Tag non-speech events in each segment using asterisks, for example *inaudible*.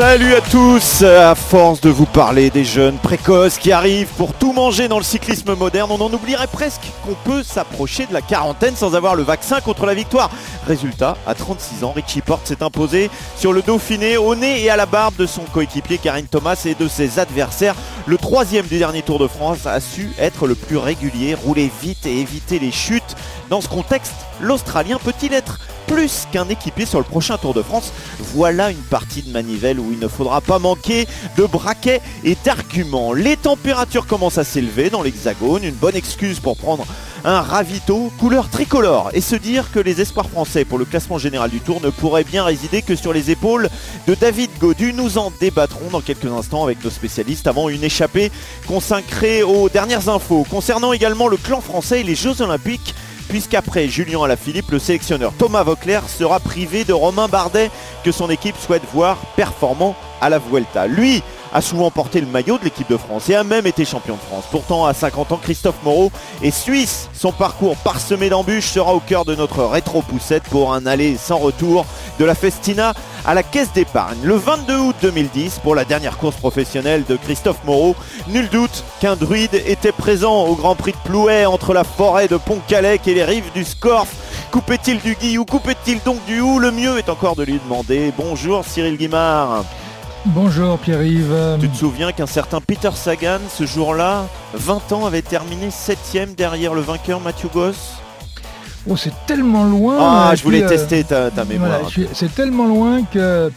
Salut à tous À force de vous parler des jeunes précoces qui arrivent pour tout manger dans le cyclisme moderne, on en oublierait presque qu'on peut s'approcher de la quarantaine sans avoir le vaccin contre la victoire. Résultat, à 36 ans, Richie Porte s'est imposé sur le Dauphiné au nez et à la barbe de son coéquipier Karine Thomas et de ses adversaires. Le troisième du dernier Tour de France a su être le plus régulier, rouler vite et éviter les chutes. Dans ce contexte, l'Australien peut-il être plus qu'un équipier sur le prochain Tour de France. Voilà une partie de manivelle où il ne faudra pas manquer de braquets et d'arguments. Les températures commencent à s'élever dans l'Hexagone, une bonne excuse pour prendre un ravito couleur tricolore et se dire que les espoirs français pour le classement général du Tour ne pourraient bien résider que sur les épaules de David Godu. Nous en débattrons dans quelques instants avec nos spécialistes avant une échappée consacrée aux dernières infos concernant également le clan français et les Jeux Olympiques puisqu'après Julien Alaphilippe, le sélectionneur Thomas Vauclair sera privé de Romain Bardet que son équipe souhaite voir performant à la Vuelta. Lui a souvent porté le maillot de l'équipe de France et a même été champion de France. Pourtant, à 50 ans, Christophe Moreau est suisse. Son parcours parsemé d'embûches sera au cœur de notre rétro-poussette pour un aller sans retour de la Festina à la caisse d'épargne. Le 22 août 2010, pour la dernière course professionnelle de Christophe Moreau, nul doute qu'un druide était présent au Grand Prix de Plouet entre la forêt de Pont-Calais et les rives du Scorff. Coupait-il du Guy ou coupait-il donc du Hou? Le mieux est encore de lui demander. Bonjour Cyril Guimard. Bonjour Pierre-Yves. Tu te souviens qu'un certain Peter Sagan, ce jour-là, 20 ans, avait terminé 7ème derrière le vainqueur Mathieu Goss Oh, c'est tellement loin. Ah, je voulais euh, tester ta, ta mémoire. voilà, c'est tellement loin que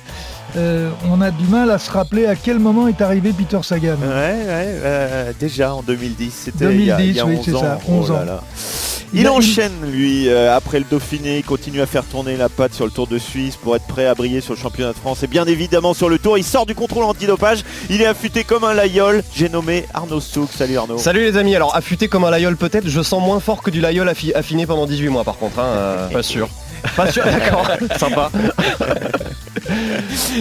euh, on a du mal à se rappeler à quel moment est arrivé Peter Sagan. Ouais, ouais, euh, déjà en 2010, c'était il y a, il y a 2010, oui, 11 c'est ans. ça, Oh 11 là ans. là. Il Il enchaîne, lui, euh, après le Dauphiné, il continue à faire tourner la patte sur le Tour de Suisse pour être prêt à briller sur le championnat de France. Et bien évidemment sur le Tour, il sort du contrôle antidopage, il est affûté comme un layol. J'ai nommé Arnaud Souk. Salut Arnaud. Salut les amis, alors affûté comme un layol peut-être, je sens moins fort que du layol affi- affiné pendant 18 mois par contre. hein, euh, Pas sûr. Pas sûr, d'accord, *laughs* sympa.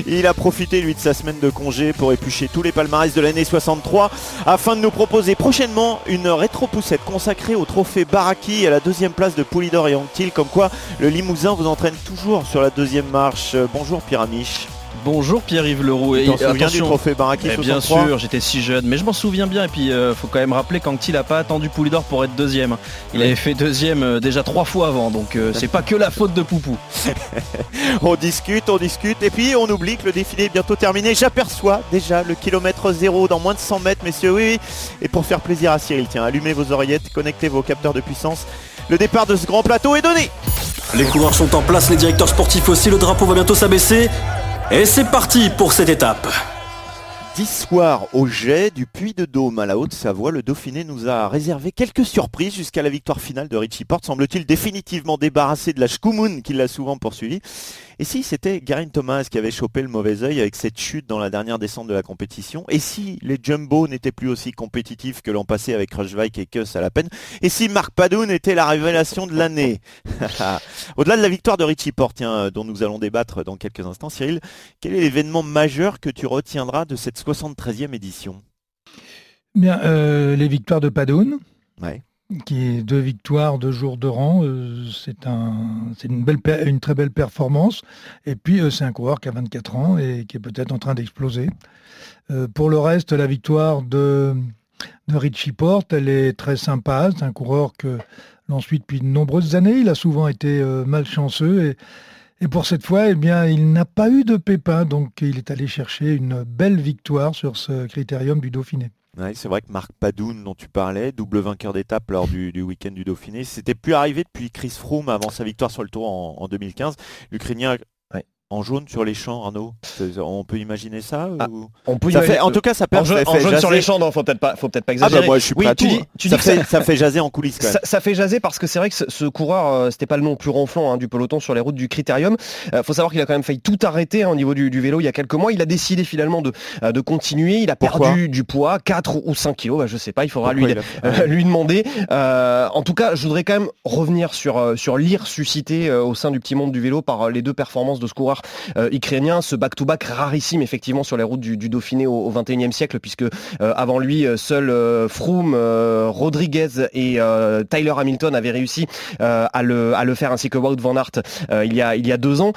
Il a profité lui de sa semaine de congé pour éplucher tous les palmarès de l'année 63 afin de nous proposer prochainement une rétro-poussette consacrée au trophée Baraki et à la deuxième place de Poulidor et Anctil comme quoi le Limousin vous entraîne toujours sur la deuxième marche. Bonjour Pierre Amiche. Bonjour Pierre-Yves Leroux. Tu Et t'en souviens du trophée Baraki eh bien 63 sûr, j'étais si jeune, mais je m'en souviens bien. Et puis, euh, faut quand même rappeler qu'Anctil n'a pas attendu Poulidor pour être deuxième. Il avait fait deuxième euh, déjà trois fois avant, donc euh, c'est pas que la faute de Poupou. *laughs* On discute, on discute et puis on oublie que le défilé est bientôt terminé. J'aperçois déjà le kilomètre zéro dans moins de 100 mètres messieurs. Oui, oui. Et pour faire plaisir à Cyril, tiens, allumez vos oreillettes, connectez vos capteurs de puissance. Le départ de ce grand plateau est donné. Les coureurs sont en place, les directeurs sportifs aussi, le drapeau va bientôt s'abaisser. Et c'est parti pour cette étape. 10 soirs au jet du Puy de Dôme à la Haute-Savoie, le Dauphiné nous a réservé quelques surprises jusqu'à la victoire finale de Richie Porte, semble-t-il définitivement débarrassé de la Schkoumoun qui l'a souvent poursuivi. Et si c'était Garin Thomas qui avait chopé le mauvais œil avec cette chute dans la dernière descente de la compétition? Et si les Jumbo n'étaient plus aussi compétitifs que l'an passé avec Rushvike et Kuss à la peine? Et si Marc Padoun était la révélation de l'année? *laughs* Au-delà de la victoire de Richie Porte, tiens, dont nous allons débattre dans quelques instants, Cyril, quel est l'événement majeur que tu retiendras de cette 73e édition? Bien, euh, les victoires de Padoun, Ouais. Qui est deux victoires, deux jours de rang, euh, c'est un, c'est une très belle performance. Et puis euh, c'est un coureur qui a 24 ans et qui est peut-être en train d'exploser. Euh, pour le reste, la victoire de, de Richie Porte, elle est très sympa. C'est un coureur que l'on suit depuis de nombreuses années. Il a souvent été malchanceux et et pour cette fois, eh bien, il n'a pas eu de pépin, donc il est allé chercher une belle victoire sur ce critérium du Dauphiné. C'est vrai que Marc Padoun, dont tu parlais, double vainqueur d'étape lors du, week-end du Dauphiné, c'était plus arrivé depuis Chris Froome avant sa victoire sur le Tour en, en 2015. L'Ukrainien. En jaune sur les champs, Arnaud. On peut imaginer ça Ah, ou- On peut Ça imaginer- fait- En tout cas, ça en perd. jaune, en jaune sur les champs, non, faut peut-être pas, faut peut-être pas Ah exagérer. bah moi je suis oui, tu tout. dis, tu dis ça, que fait, ça- ça fait jaser en coulisses quand même. Ça, ça fait jaser parce que c'est vrai que ce, ce coureur, euh, c'était pas le nom le plus ronflant hein, du peloton sur les routes du Critérium. Euh, faut savoir qu'il a quand même failli tout arrêter hein, au niveau du, du vélo il y a quelques mois. Il a décidé finalement de, euh, de continuer. Il a Pourquoi perdu du poids, 4 ou 5 kilos, bah, je sais pas, il faudra Pourquoi lui, il a fait- *laughs* euh, lui demander. En tout cas, je voudrais quand même revenir sur, sur l'ire suscité au sein du petit monde du vélo par les deux performances de ce coureur ukrainien, ce back-to-back rarissime effectivement sur les routes du, Dauphiné au, 21e siècle, puisque avant lui, seul Froome, Rodriguez et Tyler Hamilton avaient réussi à le, faire, ainsi que Wout van Aert il, y a, deux ans.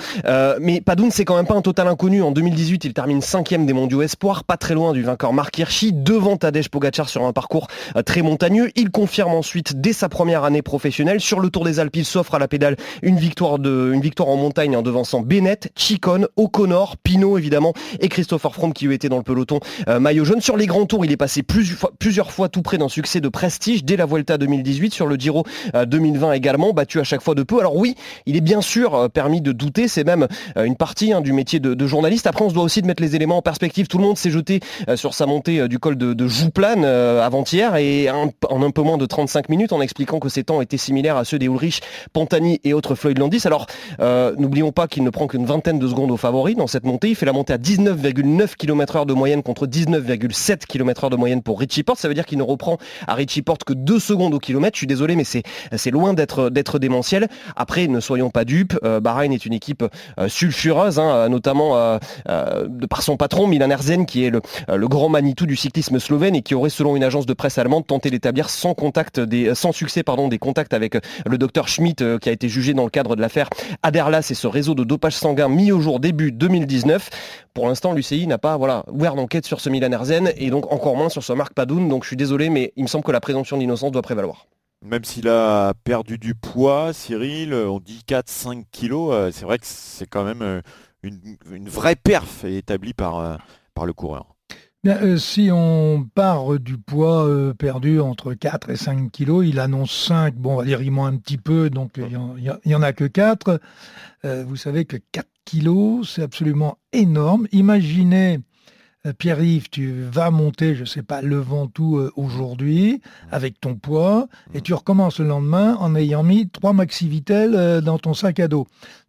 mais Padoun, c'est quand même pas un total inconnu. En 2018, il termine cinquième des mondiaux espoirs, pas très loin du vainqueur Mark Hirschi, devant Tadej Pogacar sur un parcours très montagneux. Il confirme ensuite dès sa première année professionnelle sur le Tour des Alpes. Il s'offre à la pédale une victoire, une victoire en montagne en devançant Bennett, Chicone, O'Connor, Pinot évidemment et Christopher Froome qui était dans le peloton euh, maillot jaune. Sur les grands tours, il est passé plusieurs fois tout près d'un succès de prestige dès la Vuelta 2018, sur le Giro 2020 euh, également, battu à chaque fois de peu. Alors oui, il est bien sûr euh, permis de douter, c'est même une partie hein, du métier de, journaliste. Après, on se doit aussi de mettre les éléments en perspective. Tout le monde s'est jeté sur sa montée du col de, de Jouplane avant-hier et en un peu moins de 35 minutes en expliquant que ses temps étaient similaires à ceux des Ulrich, Pantani et autres Floyd Landis. Alors, euh, n'oublions pas qu'il ne prend qu'une de secondes au favori dans cette montée. Il fait la montée à 19,9 km/h de moyenne contre 19,7 km/h de moyenne pour Richie Porte. Ça veut dire qu'il ne reprend à Richie Porte que 2 secondes au kilomètre. Je suis désolé, mais c'est loin d'être démentiel. Après, ne soyons pas dupes. Euh, Bahreïn est une équipe euh, sulfureuse, hein, notamment de par son patron Milan Erzen, qui est le, le grand Manitou du cyclisme slovène et qui aurait, selon une agence de presse allemande, tenté d'établir sans contact des, sans succès pardon, des contacts avec le docteur Schmidt euh, qui a été jugé dans le cadre de l'affaire Aderlas et ce réseau de dopage sanguin mis au jour début 2019. Pour l'instant, l'UCI n'a pas voilà, ouvert d'enquête sur ce Milan Erzen et donc encore moins sur ce Marc Padoun. Donc je suis désolé, mais il me semble que la présomption d'innocence doit prévaloir. Même s'il a perdu du poids, Cyril, on dit 4-5 kilos, euh, c'est vrai que c'est quand même euh, une, vraie perf établie par, par le coureur. Euh, si on part du poids euh, perdu entre 4 et 5 kilos, il annonce 5, bon, on va dire il ment un petit peu, donc il n'y en, a que 4. Euh, vous savez que 4 kilos, c'est absolument énorme. Imaginez, Pierre-Yves, tu vas monter, je ne sais pas, le Ventoux aujourd'hui avec ton poids, et tu recommences le lendemain en ayant mis 3 maxi dans ton sac à dos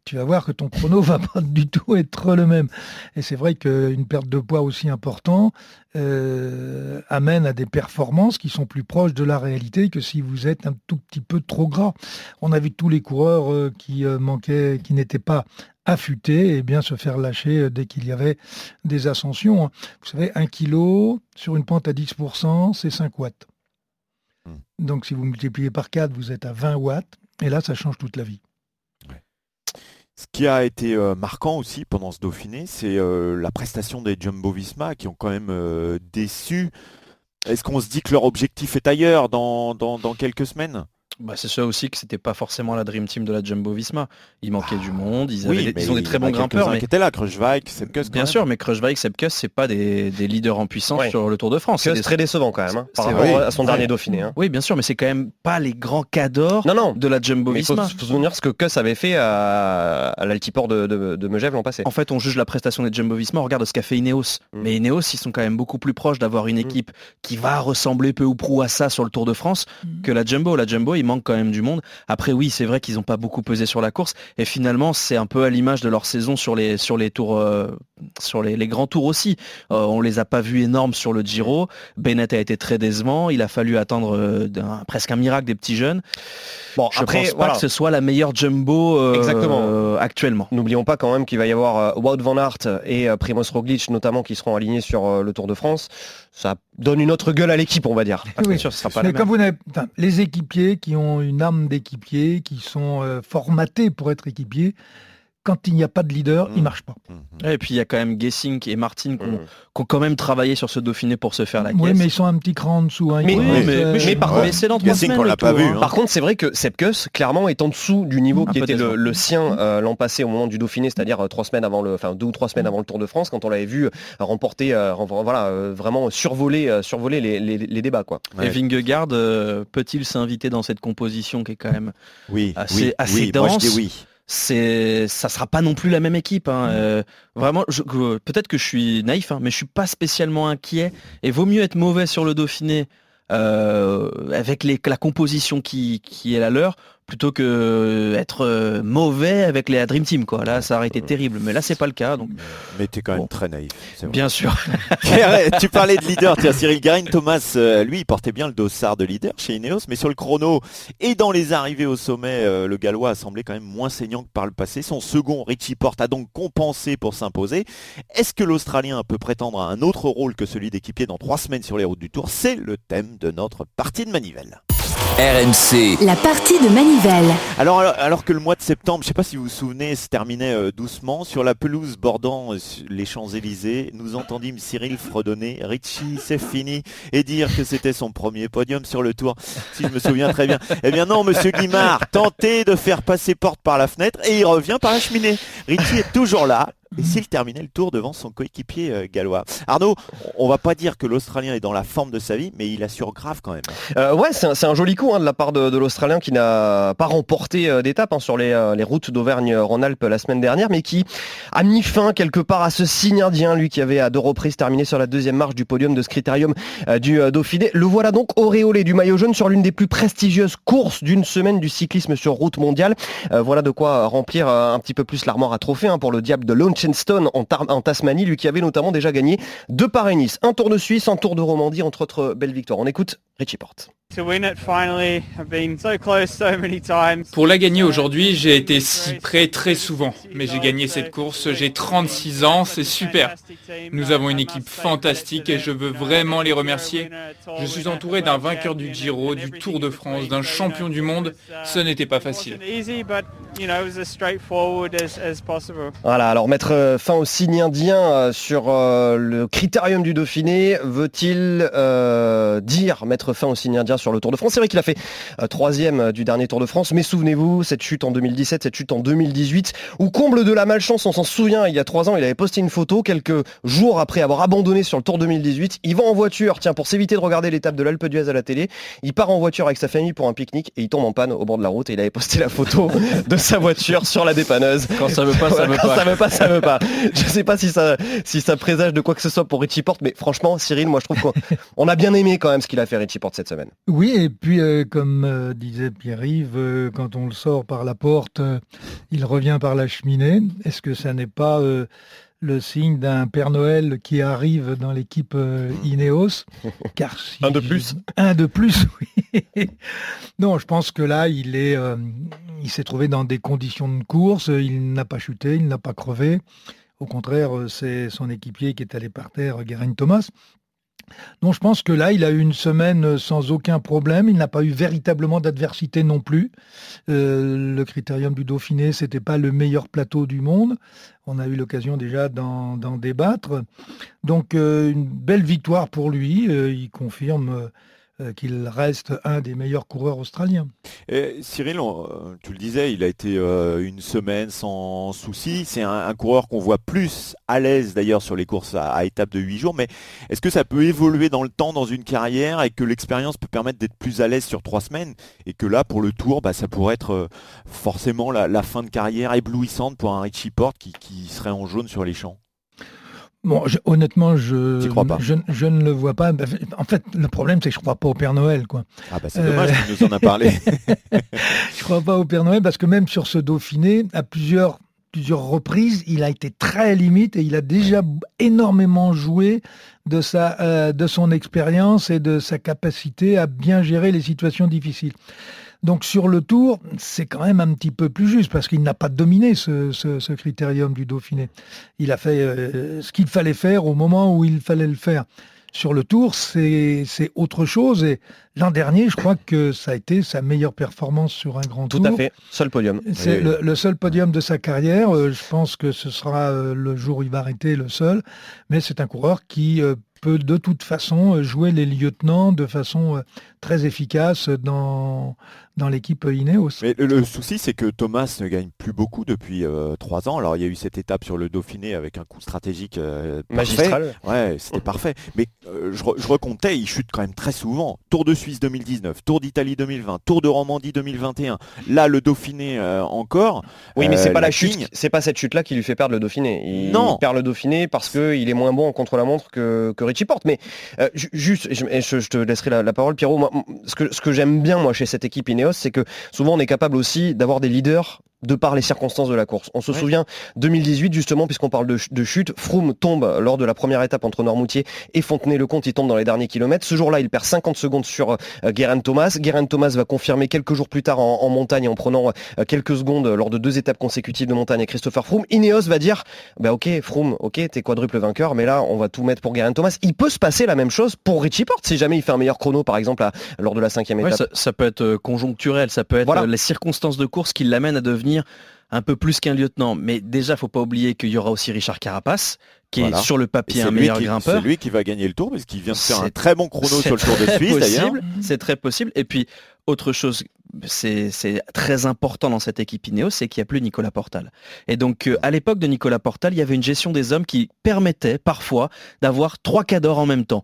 tu vas voir que ton chrono va *laughs* pas du tout être le même. Et c'est vrai qu'une perte de poids aussi importante euh, amène à des performances qui sont plus proches de la réalité que si vous êtes un tout petit peu trop gras. On a vu tous les coureurs euh, qui euh, manquaient, qui n'étaient pas affûtés, et bien se faire lâcher dès qu'il y avait des ascensions. Hein. Vous savez, un kilo sur une pente à 10%, c'est 5 watts. Hmm. Donc si vous multipliez par 4, vous êtes à 20 watts. Et là, ça change toute la vie. Ce qui a été euh, marquant aussi pendant ce Dauphiné, c'est euh, la prestation des Jumbo Visma qui ont quand même euh, déçu. Est-ce qu'on se dit que leur objectif est ailleurs dans quelques semaines? Bah, c'est ça aussi que c'était pas forcément la Dream Team de la Jumbo Visma. Il manquait du monde, ils, avaient, ils ont des très bons grimpeurs. Mais... qui étaient là, Kruijswijk, Sepkus. Bien sûr, mais Kruijswijk, Sepkus, c'est pas des, leaders en puissance sur le Tour de France. C'est très décevant quand même, hein, par rapport à son dernier Dauphiné. Hein. Oui, bien sûr, mais c'est quand même pas les grands cadors de la Jumbo Visma. Il faut, se souvenir ce que Kuss avait fait à, l'altiport de, de, Megève l'an passé. En fait, on juge la prestation des Jumbo Visma, on regarde ce qu'a fait Ineos. Mm. Mais Ineos, ils sont quand même beaucoup plus proches d'avoir une mm. équipe qui va ressembler peu ou prou à ça sur le Tour de France mm. que la Jumbo. La Jumbo, manque quand même du monde. Après oui, c'est vrai qu'ils n'ont pas beaucoup pesé sur la course et finalement c'est un peu à l'image de leur saison sur les sur les tours euh, sur les, grands tours aussi. Euh, on les a pas vus énormes sur le Giro. Bennett a été très décevant. Il a fallu attendre euh, presque un miracle des petits jeunes. Bon, je après, pense pas que ce soit la meilleure jumbo Exactement. actuellement. N'oublions pas quand même qu'il va y avoir Wout van Aert et Primoz Roglic notamment qui seront alignés sur le Tour de France. Ça donne une autre gueule à l'équipe, on va dire. Oui, sûr, sera pas Mais comme vous n'avez, les équipiers qui ont une âme d'équipier, qui sont euh, formatés pour être équipiers, quand il n'y a pas de leader, il il mmh. marche pas. Mmh. Et puis il y a quand même Gessing et Martin mmh. qui ont, quand même travaillé sur ce Dauphiné pour se faire la caisse. Oui, mais ils sont un petit cran en dessous. Hein. Mais, par, c'est dans pas vu. Hein. Hein. Par contre, c'est vrai que Sepkus, clairement, est en dessous du niveau qui était le, sien euh, l'an passé au moment du Dauphiné, c'est-à-dire euh, trois semaines avant le, enfin deux ou trois semaines avant le Tour de France, quand on l'avait vu remporter, voilà, vraiment survoler, survoler les, débats, quoi. Et Vingegaard peut-il s'inviter dans cette composition qui est quand même oui, assez, assez dense oui c'est ça sera pas non plus la même équipe. Hein. Mm. Euh, vraiment, peut-être que je suis naïf, hein, mais je suis pas spécialement inquiet. Et vaut mieux être mauvais sur le Dauphiné euh, avec les, la composition qui, qui est la leur plutôt que être mauvais avec les Dream Team. Quoi. Là, ça aurait été terrible. Mais là, c'est pas le cas. Donc... Mais tu es quand même très naïf. Bien sûr. *laughs* tu parlais de leader. Tiens, Cyril Garin, Thomas, lui, il portait bien le dossard de leader chez Ineos. Mais sur le chrono et dans les arrivées au sommet, le Gallois a semblé quand même moins saignant que par le passé. Son second, Richie Porte, a donc compensé pour s'imposer. Est-ce que l'Australien peut prétendre à un autre rôle que celui d'équipier dans trois semaines sur les routes du Tour? C'est le thème de notre partie de manivelle. RMC. La partie de Manivelle. Alors, alors, que le mois de septembre, je ne sais pas si vous vous souvenez, se terminait euh, doucement, sur la pelouse bordant euh, les Champs-Élysées, nous entendîmes Cyril fredonner Richie, c'est fini, et dire que c'était son premier podium sur le tour, si je me souviens très bien. Eh bien non, monsieur Guimard, tentez de faire passer porte par la fenêtre et il revient par la cheminée. Richie est toujours là, et s'il terminait le tour devant son coéquipier euh, gallois. Arnaud, on va pas dire que l'Australien est dans la forme de sa vie, mais il assure grave quand même. Euh, ouais, c'est un, joli coup hein, de la part de, l'Australien qui n'a pas remporté euh, d'étape hein, sur les, routes d'Auvergne-Rhône-Alpes la semaine dernière, mais qui a mis fin quelque part à ce signe indien, lui qui avait à deux reprises terminé sur la deuxième marche du podium de ce critérium du Dauphiné. Le voilà donc auréolé du maillot jaune sur l'une des plus prestigieuses courses d'une semaine du cyclisme sur route mondiale. voilà de quoi remplir un petit peu plus l'armoire à trophée hein, pour le diable de Launch En, Tasmanie, lui qui avait notamment déjà gagné deux Paris-Nice, un Tour de Suisse, un Tour de Romandie, entre autres belles victoires. On écoute Richie Porte. Pour la gagner aujourd'hui, j'ai été si près très souvent, mais j'ai gagné cette course, j'ai 36 ans, c'est super. Nous avons une équipe fantastique et je veux vraiment les remercier. Je suis entouré d'un vainqueur du Giro, du Tour de France, d'un champion du monde. Ce n'était pas facile. Voilà, alors mettre euh, fin au signe indien euh, sur euh, le critérium du Dauphiné, veut-il dire mettre fin au signe indien sur le Tour de France. C'est vrai qu'il a fait euh, troisième euh, du dernier Tour de France, mais souvenez-vous, cette chute en 2017, cette chute en 2018, où comble de la malchance, on s'en souvient, il y a trois ans, il avait posté une photo quelques jours après avoir abandonné sur le Tour 2018. Il va en voiture, tiens, pour s'éviter de regarder l'étape de l'Alpe d'Huez à la télé, il part en voiture avec sa famille pour un pique-nique et il tombe en panne au bord de la route et il avait posté la photo *laughs* de sa voiture sur la dépanneuse. Quand ça veut pas, ça veut pas. ça veut pas, ça veut pas. Je sais pas si ça, si ça présage de quoi que ce soit pour Richie Porte, mais franchement, Cyril, moi je trouve qu'on a bien aimé quand même ce qu'il a fait Richie Porte cette semaine. Oui, et puis euh, comme euh, disait Pierre-Yves, euh, quand on le sort par la porte, il revient par la cheminée. Est-ce que ça n'est pas le signe d'un Père Noël qui arrive dans l'équipe Ineos? *laughs* Car un de plus. Un de plus, *laughs* oui. non, je pense que là, il est, il s'est trouvé dans des conditions de course. Il n'a pas chuté, il n'a pas crevé. Au contraire, c'est son équipier qui est allé par terre, Geraint Thomas. Donc je pense que là, il a eu une semaine sans aucun problème. Il n'a pas eu véritablement d'adversité non plus. Euh, le critérium du Dauphiné, c'était pas le meilleur plateau du monde. On a eu l'occasion déjà d'en débattre. Donc euh, une belle victoire pour lui. Euh, il confirme euh, qu'il reste un des meilleurs coureurs australiens. Cyril, euh, tu le disais, il a été euh, une semaine sans souci. C'est un, coureur qu'on voit plus à l'aise d'ailleurs sur les courses à, étapes de 8 jours. Mais est-ce que ça peut évoluer dans le temps dans une carrière et que l'expérience peut permettre d'être plus à l'aise sur trois semaines? Et que là, pour le tour, bah, ça pourrait être forcément la, fin de carrière éblouissante pour un Richie Porte qui serait en jaune sur les champs Bon, honnêtement, je, je, ne le vois pas. En fait, le problème, c'est que je ne crois pas au Père Noël. Quoi. Ah bah c'est dommage, tu nous en as parlé. *laughs* je ne crois pas au Père Noël parce que même sur ce Dauphiné, à plusieurs, plusieurs reprises, il a été très limite et il a déjà énormément joué de, sa, euh, de son expérience et de sa capacité à bien gérer les situations difficiles. Donc sur le tour, c'est quand même un petit peu plus juste parce qu'il n'a pas dominé ce, critérium du Dauphiné. Il a fait euh, ce qu'il fallait faire au moment où il fallait le faire. Sur le tour, c'est autre chose. Et l'an dernier, je crois que ça a été sa meilleure performance sur un grand tour. Tout à fait, seul podium. C'est le, seul podium de sa carrière. Euh, je pense que ce sera euh, le jour où il va arrêter le seul. Mais c'est un coureur qui peut de toute façon jouer les lieutenants de façon très efficace dans, dans l'équipe Ineos. Mais le, souci, c'est que Thomas ne gagne plus beaucoup depuis euh, trois ans. Alors, il y a eu cette étape sur le Dauphiné avec un coup stratégique euh, magistral. Ouais, c'était parfait. Mais euh, je, je, recomptais, il chute quand même très souvent. Tour de Suisse 2019, Tour d'Italie 2020, Tour de Romandie 2021. Là, le Dauphiné encore. Oui, mais c'est pas la, chute, c'est pas cette chute-là qui lui fait perdre le Dauphiné. Il, non. perd le Dauphiné parce qu'il est moins bon contre la montre que, que Richie Porte. Mais juste, je, te laisserai la, parole, Pierrot. Moi, ce que, ce que j'aime bien moi chez cette équipe Ineos, c'est que souvent on est capable aussi d'avoir des leaders de par les circonstances de la course. On se souvient 2018 justement puisqu'on parle de, chute, Froome tombe lors de la première étape entre Normoutier et Fontenay-le-Comte, il tombe dans les derniers kilomètres. Ce jour-là, il perd 50 secondes sur euh, Guérin Thomas. Guérin Thomas va confirmer quelques jours plus tard en, montagne en prenant euh, quelques secondes lors de deux étapes consécutives de montagne à Christopher Froome. Ineos va dire bah OK, Froome, OK, t'es quadruple vainqueur, mais là on va tout mettre pour Guérin Thomas. Il peut se passer la même chose pour Richie Porte si jamais il fait un meilleur chrono par exemple lors de la cinquième étape. ça, peut être euh, conjoncturel, ça peut être les circonstances de course qui l'amènent à devenir un peu plus qu'un lieutenant. Mais déjà, faut pas oublier qu'il y aura aussi Richard Carapace, qui est sur le papier un meilleur grimpeur. C'est lui qui va gagner le tour parce qu'il vient de faire un très bon chrono sur le Tour de Suisse d'ailleurs. C'est très possible. Et puis, autre chose, c'est très important dans cette équipe Ineos, c'est qu'il n'y a plus Nicolas Portal. Et donc, euh, à l'époque de Nicolas Portal, il y avait une gestion des hommes qui permettait parfois d'avoir trois cadors en même temps.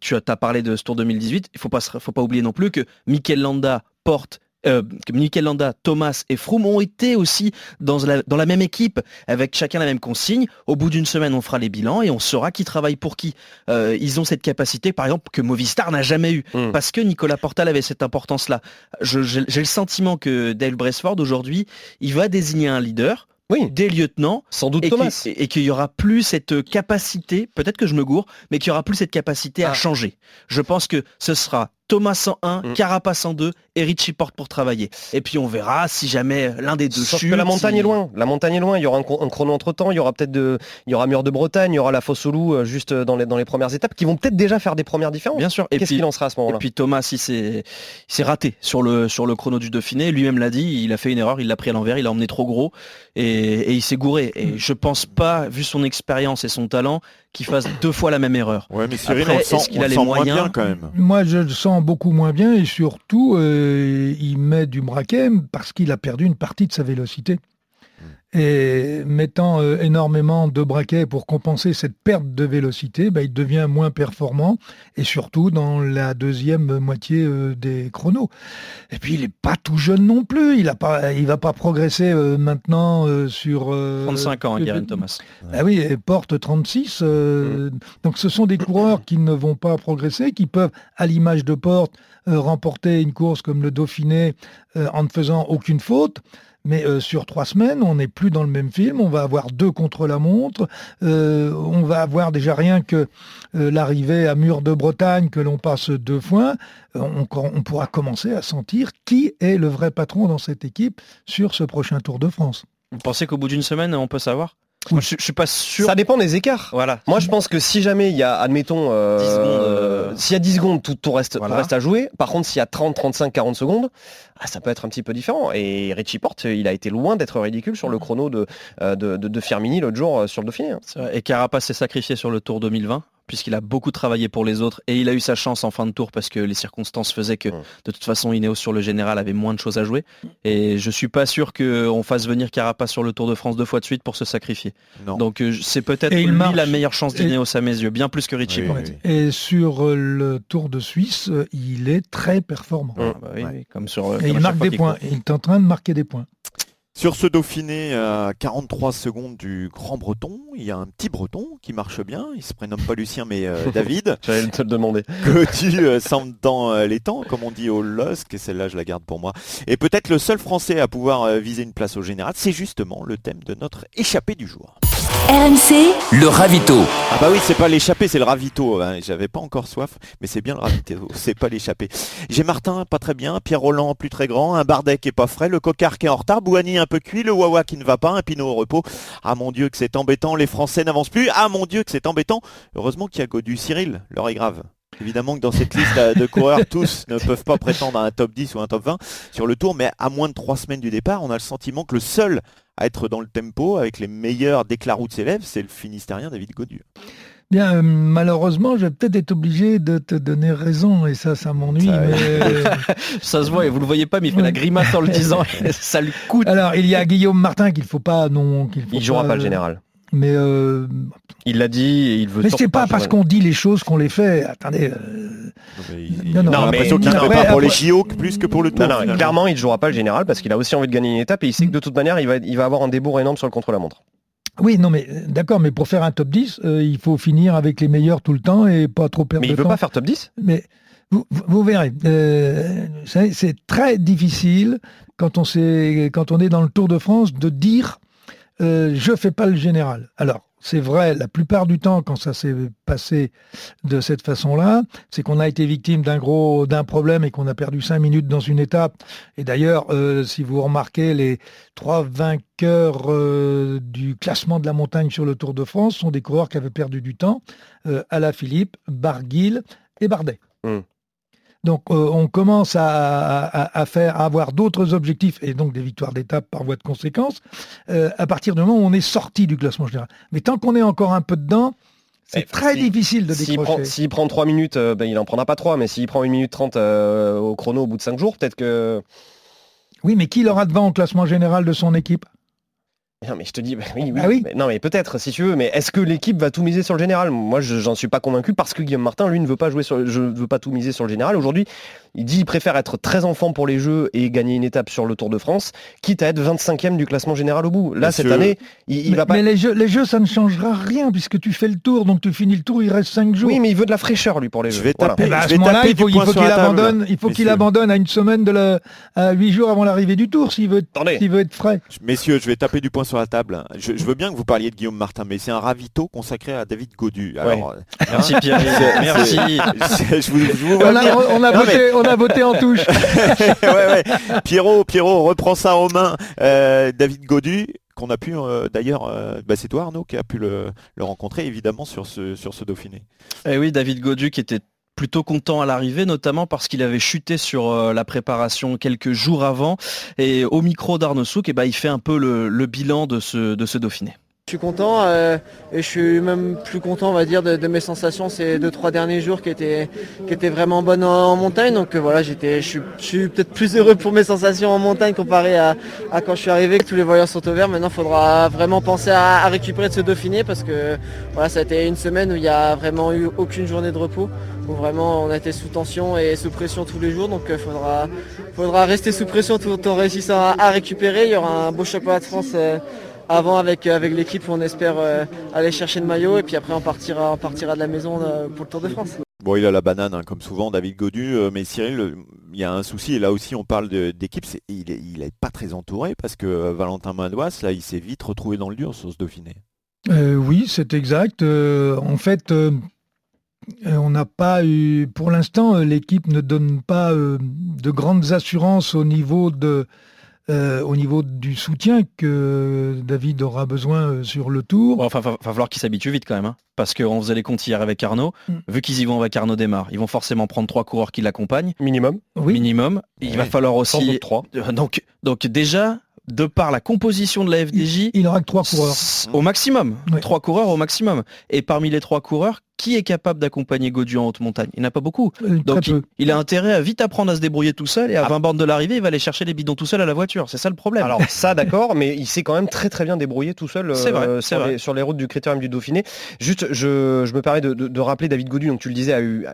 tu as, parlé de ce Tour 2018, il ne faut pas oublier non plus que Mikel Landa, Porte euh, Mikel Landa, Thomas et Froome ont été aussi dans la, dans la même équipe, avec chacun la même consigne. Au bout d'une semaine, on fera les bilans et on saura qui travaille pour qui. Euh, ils ont cette capacité, par exemple, que Movistar n'a jamais eu, hmm. parce que Nicolas Portal avait cette importance-là. J'ai le sentiment que Dale Bresford, aujourd'hui, il va désigner un leader, oui. des lieutenants, sans doute Thomas, et qu'il y aura plus cette capacité, peut-être que je me gourre, mais qu'il y aura plus cette capacité à ah. changer. Je pense que ce sera Thomas 101, mm. Carapace 102 et Richie Porte pour travailler. Et puis on verra si jamais l'un des deux chute. la montagne est loin. La montagne est loin. Il y aura un, chrono entre temps. Il y aura peut-être de, il y aura Mur de Bretagne. Il y aura la Fosse au Loup euh, juste dans les, dans les premières étapes qui vont peut-être déjà faire des premières différences. Bien sûr. Qu'est-ce qu'il en sera à ce moment-là? Et puis Thomas, il s'est raté sur le, sur le chrono du Dauphiné. Lui-même l'a dit. Il a fait une erreur. Il l'a pris à l'envers. Il a emmené trop gros et, il s'est gouré. Et mm. je pense pas, vu son expérience et son talent, qu'il fasse *coughs* deux fois la même erreur. Ouais, mais Cyril, Après, est-ce qu'il a les moyens bien quand même? Moi, je le sens beaucoup moins bien et surtout, euh, il met du braquet parce qu'il a perdu une partie de sa vélocité et mettant euh, énormément de braquets pour compenser cette perte de vélocité, bah, il devient moins performant et surtout dans la deuxième moitié euh, des chronos. Et puis il n'est pas tout jeune non plus, il ne va pas progresser euh, maintenant sur... 35 ans, Guérin Thomas. Ah oui, et porte 36. Mm. Donc ce sont des coureurs qui ne vont pas progresser, qui peuvent, à l'image de Porte, remporter une course comme le Dauphiné en ne faisant aucune faute. Mais euh, sur trois semaines, on n'est plus dans le même film. On va avoir deux contre la montre. Euh, on va avoir déjà rien que euh, l'arrivée à Mur de Bretagne que l'on passe deux fois. On, on, pourra commencer à sentir qui est le vrai patron dans cette équipe sur ce prochain Tour de France. Vous pensez qu'au bout d'une semaine, on peut savoir? Je, je, suis pas sûr. Ça dépend des écarts. Voilà. Moi, je pense que si jamais il y a, admettons, euh, s'il y a 10 secondes, tout, tout reste, reste à jouer. Par contre, s'il y a 30, 35, 40 secondes, ah, ça peut être un petit peu différent. Et Richie Porte, il a été loin d'être ridicule sur le chrono de, euh, de, de, de Firmini l'autre jour euh, sur le Dauphiné. Et Carapace s'est sacrifié sur le Tour 2020 puisqu'il a beaucoup travaillé pour les autres et il a eu sa chance en fin de tour parce que les circonstances faisaient que de toute façon Ineos sur le général avait moins de choses à jouer et je suis pas sûr qu'on fasse venir Carapace sur le Tour de France deux fois de suite pour se sacrifier. Donc euh, c'est peut-être lui la meilleure chance d'Ineos à mes yeux, bien plus que Richie. Et sur euh, le Tour de Suisse, euh, il est très performant. Ah bah comme sur, et il marque des points. Il est en train de marquer des points. Sur ce Dauphiné à 43 secondes du Grand Breton, il y a un petit Breton qui marche bien. Il se prénomme pas Lucien mais euh, *laughs* David. J'allais te le demander. *laughs* Que tu euh, sembles dans euh, les temps, comme on dit au LOSC, et celle-là je la garde pour moi. Et peut-être le seul Français à pouvoir viser une place au général, c'est justement le thème de notre échappée du jour. RMC, le ravito. Ah bah oui, c'est pas l'échappée, c'est le ravito. Hein. J'avais pas encore soif, mais c'est bien le ravito, *laughs* c'est pas l'échappée. J'ai Martin, pas très bien, Pierre Roland, plus très grand, un Bardet qui est pas frais, le Cocard qui est en retard, Bouani un peu cuit, le Wawa qui ne va pas, un Pinot au repos. Ah mon Dieu que c'est embêtant, les Français n'avancent plus. Ah mon Dieu que c'est embêtant. Heureusement qu'il y a Godu Cyril, l'heure est grave. Évidemment que dans cette liste de coureurs, *laughs* tous ne peuvent pas prétendre à un top 10 ou un top 20 sur le tour, mais à moins de trois semaines du départ, on a le sentiment que le seul à être dans le tempo avec les meilleurs dès que la route s'élève, c'est le Finistérien David Godu. Bien, euh, malheureusement, je vais peut-être être obligé de te donner raison, et ça, ça m'ennuie. Ça, mais... *laughs* ça se voit, et vous le voyez pas, mais il fait la grimace en le disant, *laughs* ça lui coûte. Alors, il y a Guillaume Martin qu'il faut pas, non, qu'il Il jouera pas, le général. Mais euh... il l'a dit et il veut. Mais c'est pas parce qu'on dit les choses qu'on les fait. Attendez. Euh... Non, non, l'impression qu'il prépare pour les JO plus que pour le Tour. Non, non, clairement, il ne jouera pas le général parce qu'il a aussi envie de gagner une étape et il sait que de toute manière, il va, il va avoir un débours énorme sur le contre-la-montre. Oui, non, mais d'accord, mais pour faire un top 10, il faut finir avec les meilleurs tout le temps et pas trop perdre de temps. Mais il veut pas faire top 10 Mais vous, verrez, c'est très difficile quand on, quand on est dans le Tour de France de dire je fais pas le général. Alors, c'est vrai, la plupart du temps, quand ça s'est passé de cette façon-là, c'est qu'on a été victime d'un gros problème et qu'on a perdu cinq minutes dans une étape. Et d'ailleurs, euh, si vous remarquez, les trois vainqueurs euh, du classement de la montagne sur le Tour de France sont des coureurs qui avaient perdu du temps, euh, Philippe, Barguil et Bardet. Hum. Donc euh, on commence à, faire, à avoir d'autres objectifs et donc des victoires d'étape par voie de conséquence euh, à partir du moment où on est sorti du classement général. Mais tant qu'on est encore un peu dedans, c'est eh, très difficile de décrocher. S'il prend, 3 minutes, euh, ben, il n'en prendra pas 3, mais s'il prend 1 minute 30 au chrono au bout de 5 jours, peut-être que... Oui, mais qui l'aura devant au classement général de son équipe? Non mais je te dis, bah oui, oui, ah oui non mais peut-être si tu veux, mais est-ce que l'équipe va tout miser sur le général? Moi j'en suis pas convaincu parce que Guillaume Martin lui ne veut pas jouer sur, je veux pas tout miser sur le général. Aujourd'hui il dit qu'il préfère être très enfant pour les Jeux et gagner une étape sur le Tour de France, quitte à être 25e du classement général au bout. Là, cette année, il, mais, va pas. Mais les jeux, les jeux, ça ne changera rien puisque tu fais le tour, donc tu finis le tour, il reste 5 jours. Oui, mais il veut de la fraîcheur, lui, pour les je Jeux. Vais taper, voilà. je vais taper il faut, qu'il abandonne, il faut qu'il abandonne à une semaine de la, à 8 jours avant l'arrivée du tour s'il veut, s'il veut être frais. Messieurs, je vais taper du poing sur la table. Je, veux bien que vous parliez de Guillaume Martin, mais c'est un ravito consacré à David Godu. Alors, Merci Pierre. Merci. On a voté en touche. *laughs* Pierrot, Pierrot reprend ça en main. Euh, David Godu, qu'on a pu euh, d'ailleurs, euh, bah, c'est toi Arnaud qui a pu le, rencontrer évidemment sur ce, sur ce Dauphiné. Eh oui, David Godu qui était plutôt content à l'arrivée, notamment parce qu'il avait chuté sur la préparation quelques jours avant. Et au micro d'Arnaud Souk, eh ben, il fait un peu le, bilan de ce Dauphiné. Je suis content euh, et je suis même plus content on va dire de, mes sensations ces deux trois derniers jours qui étaient, qui étaient vraiment bonnes en, montagne. Donc euh, voilà, j'étais, je suis, peut-être plus heureux pour mes sensations en montagne comparé à, quand je suis arrivé que tous les voyants sont au vert. Maintenant il faudra vraiment penser à, récupérer de ce Dauphiné parce que voilà, ça a été une semaine où il n'y a vraiment eu aucune journée de repos. Où vraiment on été sous tension et sous pression tous les jours. Donc euh, faudra, faudra rester sous pression tout en réussissant à, récupérer. Il y aura un beau championnat de France avant avec, euh, avec l'équipe on espère euh, aller chercher le maillot et puis après on partira, on partira de la maison euh, pour le Tour de France. Bon, il a la banane, hein, comme souvent, David Godu. mais Cyril, il y a un souci. Et là aussi, on parle d'équipe. Il n'est pas très entouré parce que Valentin Madouas, là, il s'est vite retrouvé dans le dur sur ce Dauphiné. oui, c'est exact. en fait, on n'a pas eu. Pour l'instant, l'équipe ne donne pas de grandes assurances au niveau de, euh, au niveau du soutien que David aura besoin euh, sur le tour. Bon, enfin, va, falloir qu'il s'habitue vite quand même, hein. parce qu'on faisait les comptes hier avec Arnaud. Mm. Vu qu'ils y vont avec Arnaud démarre, ils vont forcément prendre trois coureurs qui l'accompagnent. Minimum. Oui. Minimum. Il va falloir aussi. Trois. Euh, donc, donc déjà, de par la composition de la FDJ, il, aura que trois coureurs. Au maximum. Trois coureurs au maximum. Et parmi les trois coureurs, qui est capable d'accompagner Godu en haute montagne? Il n'y en a pas beaucoup. Euh, Donc il, a intérêt à vite apprendre à se débrouiller tout seul et à 20 ah. bornes de l'arrivée, il va aller chercher les bidons tout seul à la voiture. C'est ça le problème. Alors ça d'accord, mais il s'est quand même très très bien débrouillé tout seul euh, sur, Les, sur, les, routes du Critérium du Dauphiné. Juste, je, me permets de, rappeler David Godu, donc tu le disais, a eu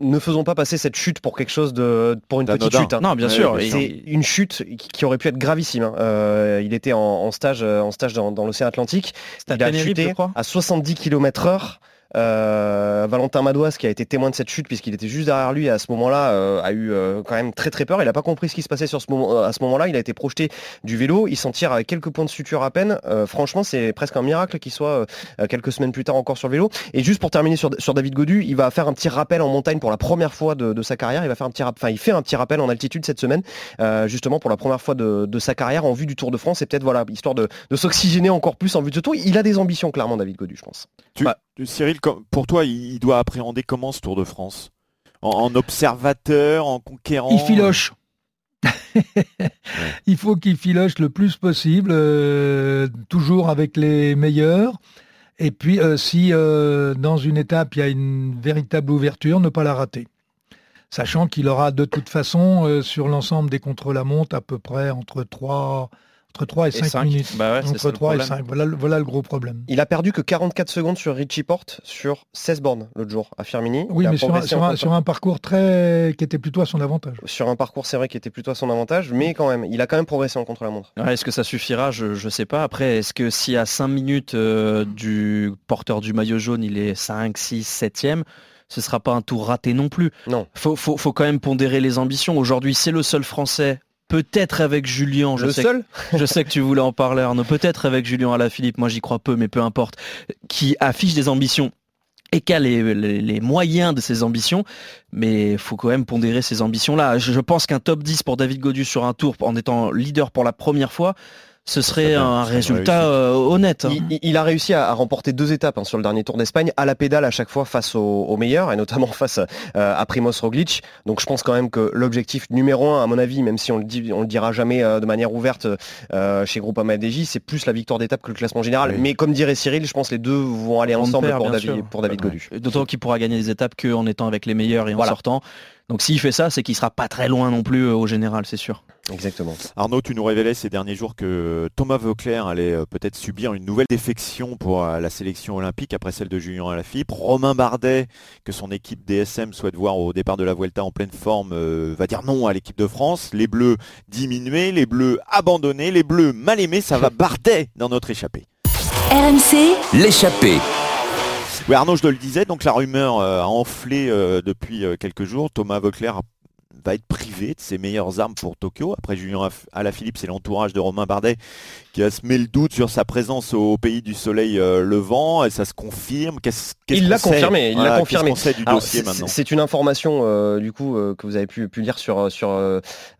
ne faisons pas passer cette chute pour quelque chose de pour une petite chute. Hein. Non, bien sûr. C'est une chute qui aurait pu être gravissime. Hein. Euh, il était en, stage en stage dans, l'océan Atlantique. Il a chuté à 70 km heure. Euh, Valentin Madouas, qui a été témoin de cette chute puisqu'il était juste derrière lui à ce moment-là, euh, a eu euh, quand même très très peur. Il n'a pas compris ce qui se passait à ce moment-là. Il a été projeté du vélo. Il s'en tire avec quelques points de suture à peine. franchement, c'est presque un miracle qu'il soit quelques semaines plus tard encore sur le vélo. Et juste pour terminer sur, David Godu, il va faire un petit rappel en montagne pour la première fois de, sa carrière. Il va faire un petit, enfin, il fait un petit rappel en altitude cette semaine, justement pour la première fois de, sa carrière en vue du Tour de France et peut-être voilà histoire de, s'oxygéner encore plus en vue de ce tour. Il a des ambitions clairement, David Godu, je pense. Bah, Cyril, pour toi, il doit appréhender comment ce Tour de France? En, observateur, en conquérant Il filoche. *laughs* il faut qu'il filoche le plus possible, euh, toujours avec les meilleurs. Et puis, euh, si euh, dans une étape, il y a une véritable ouverture, ne pas la rater. Sachant qu'il aura de toute façon, sur l'ensemble des contre-la-montre, à peu près entre 3, entre 3 et 5, minutes. Bah entre 3 et 5, voilà, voilà, le gros problème. Il a perdu que 44 secondes sur Richie Porte sur 16 bornes l'autre jour à Firmini. Oui, mais sur un, sur, un, parcours très qui était plutôt à son avantage. Sur un parcours, c'est vrai, qui était plutôt à son avantage, mais quand même, il a quand même progressé en contre-la-montre. est-ce que ça suffira? Je ne sais pas. Après, est-ce que si à 5 minutes euh, du porteur du maillot jaune, il est 5, 6, 7e ce sera pas un tour raté non plus? Non. Faut, faut, faut quand même pondérer les ambitions. Aujourd'hui, c'est le seul Français peut-être avec Julien. Je le sais seul que, Je sais que tu voulais en parler Arnaud. Peut-être avec Julien Alaphilippe, moi j'y crois peu, mais peu importe. Qui affiche des ambitions et qui a les, moyens de ses ambitions, mais il faut quand même pondérer ces ambitions-là. Je, je pense qu'un top 10 pour David Godu sur un tour en étant leader pour la première fois, ce serait un résultat euh, honnête. Hein. Il, a réussi à, remporter deux étapes hein, sur le dernier Tour d'Espagne, à la pédale à chaque fois face aux, meilleurs, et notamment *laughs* face euh, à Primoz Roglic. Donc je pense quand même que l'objectif numéro un, à mon avis, même si on le, dit, on le dira jamais euh, de manière ouverte chez Groupama DJ, c'est plus la victoire d'étape que le classement général. Mais comme dirait Cyril, je pense que les deux vont aller ensemble pour, David, pour, David, Godu. D'autant qu'il pourra gagner des étapes qu'en étant avec les meilleurs et en sortant. Donc s'il fait ça, c'est qu'il sera pas très loin non plus au général, c'est sûr. Exactement. Arnaud, tu nous révélais ces derniers jours que Thomas Vauclair allait euh, peut-être subir une nouvelle défection pour euh, la sélection olympique après celle de Julien Alaphilippe. Romain Bardet, que son équipe DSM souhaite voir au départ de la Vuelta en pleine forme, euh, va dire non à l'équipe de France. Les Bleus diminués, les Bleus abandonnés, les Bleus mal aimés, ça va Bardet dans notre échappée. RMC, l'échappée. Oui, Arnaud, je le disais, donc la rumeur a enflé depuis quelques jours. Thomas Vauclair va être privé de ses meilleures armes pour Tokyo. Après Julien Alaphilippe, c'est l'entourage de Romain Bardet qui a semé le doute sur sa présence au pays du soleil euh, levant et ça se confirme. Qu'est-ce, il l'a confirmé. Il l'a confirmé. C'est une information euh, du coup euh, que vous avez pu, pu lire sur sur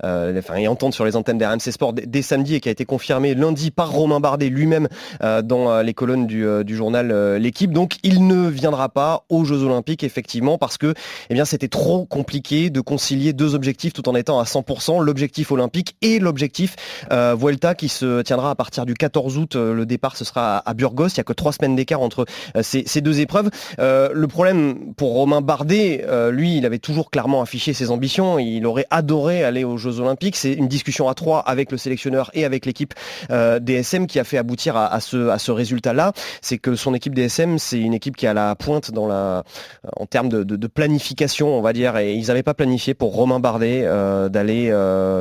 enfin et entendre sur les antennes d'RMC Sport dès, samedi et qui a été confirmé lundi par Romain Bardet lui-même dans les colonnes du, du journal L'équipe. Donc il ne viendra pas aux Jeux Olympiques effectivement parce que eh bien c'était trop compliqué de concilier deux objectifs tout en étant à 100%, l'objectif olympique et l'objectif Vuelta qui se tiendra à partir du 14 août, euh, le départ ce sera à Burgos. Il n'y a que trois semaines d'écart entre euh, ces, deux épreuves. Euh, le problème pour Romain Bardet, lui, il avait toujours clairement affiché ses ambitions. Il aurait adoré aller aux Jeux Olympiques. C'est une discussion à trois avec le sélectionneur et avec l'équipe DSM qui a fait aboutir à, ce, à ce résultat-là. C'est que son équipe DSM, c'est une équipe qui a la pointe dans la, en termes de, planification, on va dire. Et ils n'avaient pas planifié pour Romain Bardet d'aller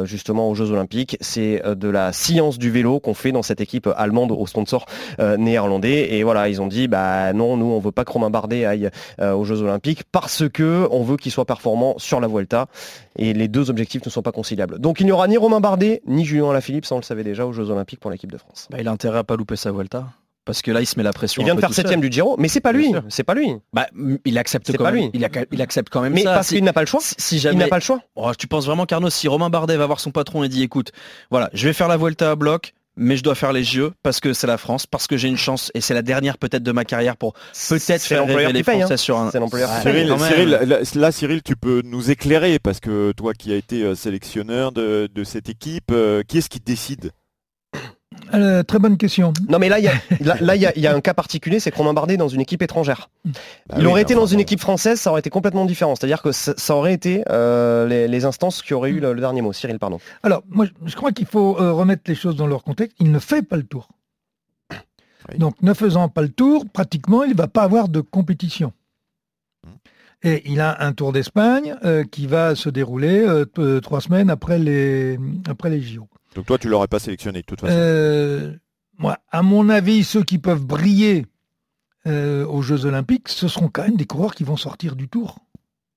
justement aux Jeux Olympiques. C'est de la science du vélo qu'on fait dans cette équipe allemande au sponsor euh, néerlandais. Et voilà, ils ont dit bah non, nous on veut pas que Romain Bardet aille euh, aux Jeux Olympiques parce que on veut qu'il soit performant sur la Vuelta. Et les deux objectifs ne sont pas conciliables. Donc il n'y aura ni Romain Bardet ni Julien Alaphilippe, ça on le savait déjà aux Jeux Olympiques pour l'équipe de France. Bah, il a intérêt à pas louper sa Vuelta. Parce que là, il se met la pression. Il vient de faire septième du Giro, mais c'est pas lui. C'est pas lui. Bah, il accepte quand même. Il, il, accepte quand même mais parce qu'il n'a pas le choix. Si jamais. Il n'a pas le choix. Oh, tu penses vraiment qu'Arnaud, si Romain Bardet va voir son patron et dit, écoute, voilà, je vais faire la Vuelta à bloc mais je dois faire les jeux parce que c'est la France, parce que j'ai une chance et c'est la dernière peut-être de ma carrière pour peut-être faire rêver les Français hein. sur un. Cyril, Cyril, là, Cyril, tu peux nous éclairer parce que toi qui as été euh, sélectionneur de, de cette équipe, euh, qui est-ce qui décide? Euh, très bonne question. Non mais là il y a, là, y, y a un cas particulier, c'est Romain Bardet dans une équipe étrangère. Bah il aurait été dans une équipe française, ça aurait été complètement différent. C'est-à-dire que ça, aurait été euh, les, instances qui auraient eu le, dernier mot. Cyril, pardon. Alors moi je crois qu'il faut euh, remettre les choses dans leur contexte. Il ne fait pas le tour. Donc ne faisant pas le tour, pratiquement il ne va pas avoir de compétition. Et il a un Tour d'Espagne qui va se dérouler trois semaines après les, après les JO. Donc toi, tu l'aurais pas sélectionné de toute façon euh, Moi, à mon avis, ceux qui peuvent briller euh, aux Jeux Olympiques, ce seront quand même des coureurs qui vont sortir du tour.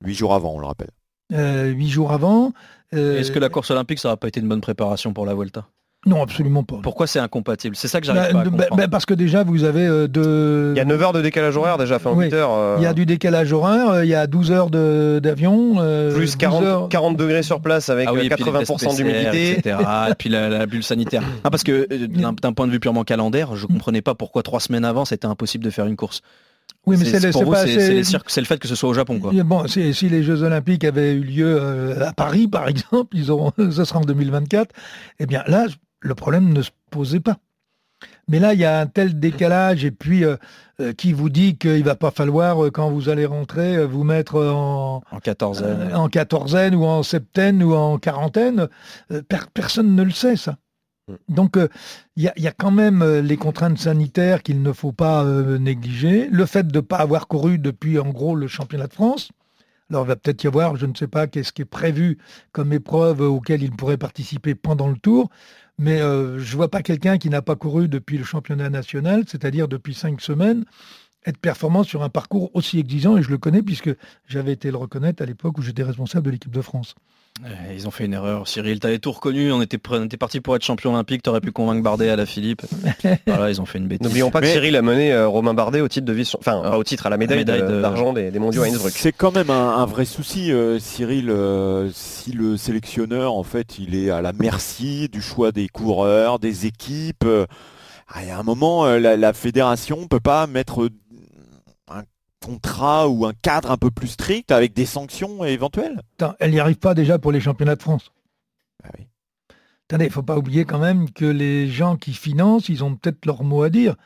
Huit jours avant, on le rappelle. Euh, huit jours avant. Est-ce que la course olympique, ça n'aura pas été une bonne préparation pour la Vuelta? Non, absolument pas. Pourquoi c'est incompatible? C'est ça que j'arrive bah, pas à bah, comprendre. Bah, parce que déjà, vous avez euh, deux... Il y a 9 heures de décalage horaire déjà, enfin 8 heures. Euh. Il y a du décalage horaire, euh, il y a 12 heures d'avion. Plus 40, 40, degrés sur place avec 80% ah d'humidité. Etc. et puis la, bulle sanitaire. *laughs* Ah, parce que d'un point de vue purement calendaire, je comprenais pas pourquoi trois semaines avant, c'était impossible de faire une course. Oui, mais c'est le, c'est le fait que ce soit au Japon. Quoi. Bon, si, les Jeux Olympiques avaient eu lieu à Paris, par *laughs* exemple, ils auront, ce sera en 2024, eh bien là, le problème ne se posait pas. Mais là, il y a un tel décalage, et puis euh, euh, qui vous dit qu'il va pas falloir, euh, quand vous allez rentrer, vous mettre en, en quatorzaine. en quatorzaine ou en septaine ou en quarantaine. personne ne le sait, ça. Donc il y, a quand même les contraintes sanitaires qu'il ne faut pas négliger. Le fait de ne pas avoir couru depuis en gros le championnat de France. Alors il va peut-être y avoir, je ne sais pas, qu'est-ce qui est prévu comme épreuve auquel il pourrait participer pendant le tour. Mais je ne vois pas quelqu'un qui n'a pas couru depuis le championnat national, c'est-à-dire depuis cinq semaines, être performant sur un parcours aussi exigeant, et je le connais puisque j'avais été le reconnaître à l'époque où j'étais responsable de l'équipe de France. Ils ont fait une erreur, Cyril. Tu avais tout reconnu, on était, parti pour être champion olympique, tu aurais pu convaincre Bardet à la Philippe. *laughs* voilà, ils ont fait une bêtise. N'oublions pas que Cyril a mené euh, Romain Bardet au titre de vice, enfin au titre à la médaille, d'argent des, mondiaux à Innsbruck. C'est quand même un, vrai souci, euh, Cyril, euh, si le sélectionneur en fait il est à la merci du choix des coureurs, des équipes. Ah, a un moment, la, la fédération ne peut pas mettre contrat ou un cadre un peu plus strict avec des sanctions éventuelles? Elle n'y arrive pas déjà pour les championnats de France. Oui. Attendez, il ne faut pas oublier quand même que les gens qui financent, ils ont peut-être leur mot à dire.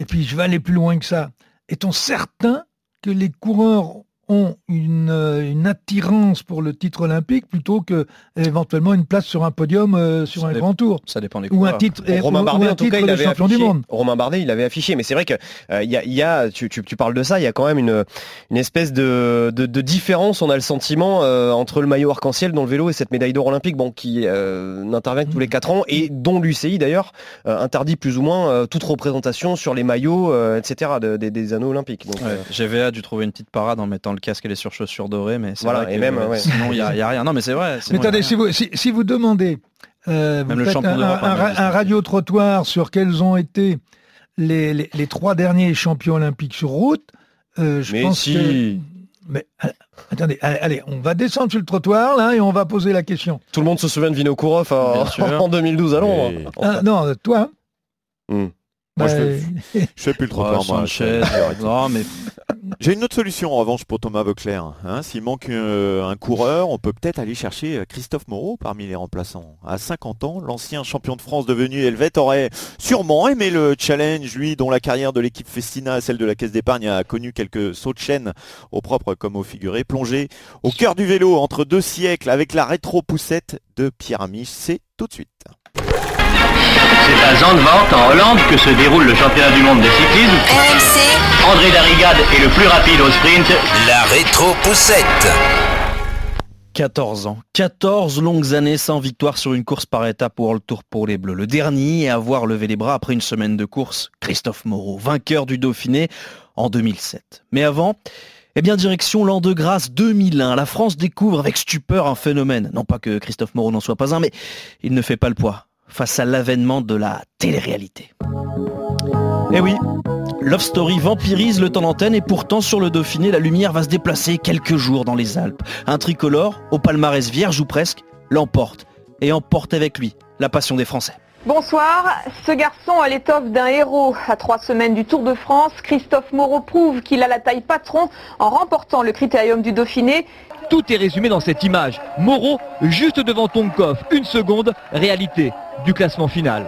Et puis, je vais aller plus loin que ça. Est-on certain que les coureurs ont une, euh, une, attirance pour le titre olympique plutôt que éventuellement une place sur un podium euh, sur un grand tour. Ça dépend des Ou un titre, Romain Bardet, en tout cas, il avait champion du monde. Romain Bardet, il avait affiché, mais c'est vrai que euh, il y, a, tu, parles de ça, il y a quand même une, une espèce de, de, différence. On a le sentiment entre le maillot arc-en-ciel dans le vélo et cette médaille d'or olympique, bon, qui n'intervient que tous les 4 ans et dont l'UCI d'ailleurs interdit plus ou moins toute représentation sur les maillots, etc. des anneaux olympiques. Donc, GVA a dû trouver une petite parade en mettant le casque et les surchaussures dorées, mais voilà, vrai et même, sinon il n'y a, rien. Non, mais c'est vrai. Mais attendez, si, vous, si, vous demandez euh, vous faites un, un, radio-trottoir sur quels ont été les, les, trois derniers champions olympiques sur route, euh, je pense que... Mais euh, attendez, allez, on va descendre sur le trottoir là et on va poser la question. Tout le monde se souvient de Vinokourov *laughs* en, 2012 à Londres. Ah, non, toi. Hmm. Moi, je, fais, bah, fais plus le *laughs* trottoir, moi. non, mais j'ai une autre solution en revanche pour Thomas Vauclair. Hein. S'il manque euh, un coureur, on peut peut-être aller chercher euh, Christophe Moreau parmi les remplaçants. À 50 ans, l'ancien champion de France devenu helvète aurait sûrement aimé le challenge, lui dont la carrière de l'équipe Festina, celle de la Caisse d'épargne, a connu quelques sauts de chaîne au propre comme au figuré. Plongé au cœur du vélo entre deux siècles avec la rétro-poussette de Pierre Amiche, c'est tout de suite. C'est à Zandvoort, en Hollande, que se déroule le championnat du monde de cyclisme. RMC. André Darrigade est le plus rapide au sprint. La rétro-poussette. 14 ans. 14 longues années sans victoire sur une course par étape World Tour pour les Bleus. Le dernier à avoir levé les bras après une semaine de course, Christophe Moreau, vainqueur du Dauphiné en 2007. Mais avant, eh bien, direction l'an de grâce 2001. La France découvre avec stupeur un phénomène. Non pas que Christophe Moreau n'en soit pas un, mais il ne fait pas le poids face à l'avènement de la télé-réalité. Eh oui, Love Story vampirise le temps d'antenne et pourtant sur le Dauphiné, la lumière va se déplacer quelques jours dans les Alpes. Un tricolore, au palmarès vierge ou presque, l'emporte et emporte avec lui la passion des Français. Bonsoir. Ce garçon a l'étoffe d'un héros. À trois semaines du Tour de France, Christophe Moreau prouve qu'il a la taille patron en remportant le critérium du Dauphiné tout est résumé dans cette image. Moreau juste devant Tonkov. Une seconde, réalité du classement final.